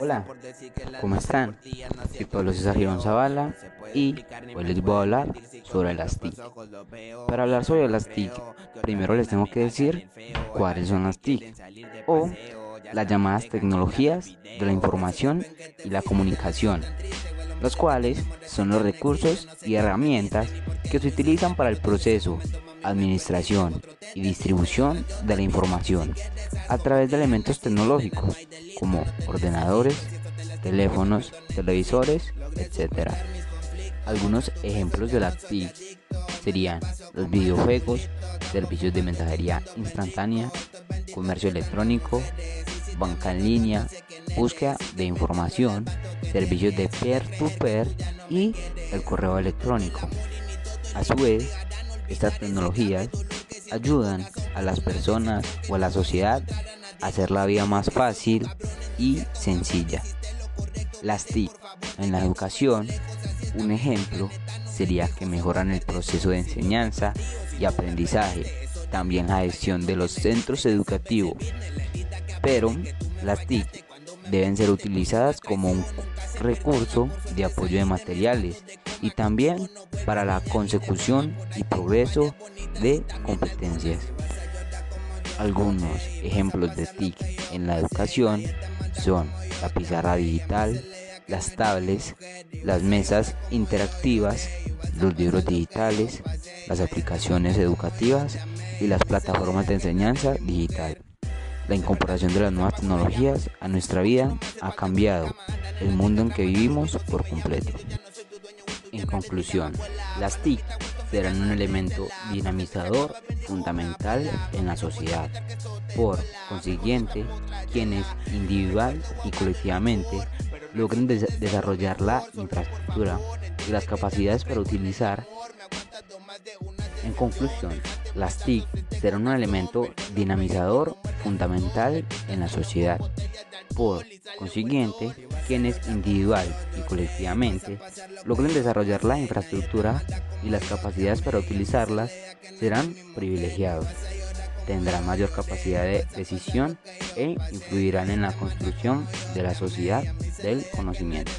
Hola, ¿cómo están? Soy Pablo César Girón Zavala y hoy les voy a hablar sobre las TIC. Para hablar sobre las TIC, primero les tengo que decir cuáles son las TIC o las llamadas tecnologías de la información y la comunicación, los cuales son los recursos y herramientas que se utilizan para el proceso, administración y distribución de la información a través de elementos tecnológicos como ordenadores, teléfonos, televisores, etc. Algunos ejemplos de la TIC serían los videojuegos, servicios de mensajería instantánea, comercio electrónico, banca en línea, búsqueda de información, servicios de peer-to-peer -peer y el correo electrónico. A su vez, estas tecnologías ayudan a las personas o a la sociedad a hacer la vida más fácil y sencilla. Las TIC en la educación, un ejemplo sería que mejoran el proceso de enseñanza y aprendizaje, también la gestión de los centros educativos. Pero las TIC deben ser utilizadas como un recurso de apoyo de materiales y también para la consecución y progreso de competencias. Algunos ejemplos de TIC en la educación son la pizarra digital, las tablets, las mesas interactivas, los libros digitales, las aplicaciones educativas y las plataformas de enseñanza digital. La incorporación de las nuevas tecnologías a nuestra vida ha cambiado el mundo en que vivimos por completo. En conclusión, las TIC serán un elemento dinamizador fundamental en la sociedad. Por consiguiente, quienes individual y colectivamente logren desarrollar la infraestructura y las capacidades para utilizar en conclusión, las TIC serán un elemento dinamizador fundamental en la sociedad. Por consiguiente, quienes individual y colectivamente logren desarrollar la infraestructura y las capacidades para utilizarlas serán privilegiados. Tendrán mayor capacidad de decisión e influirán en la construcción de la sociedad del conocimiento.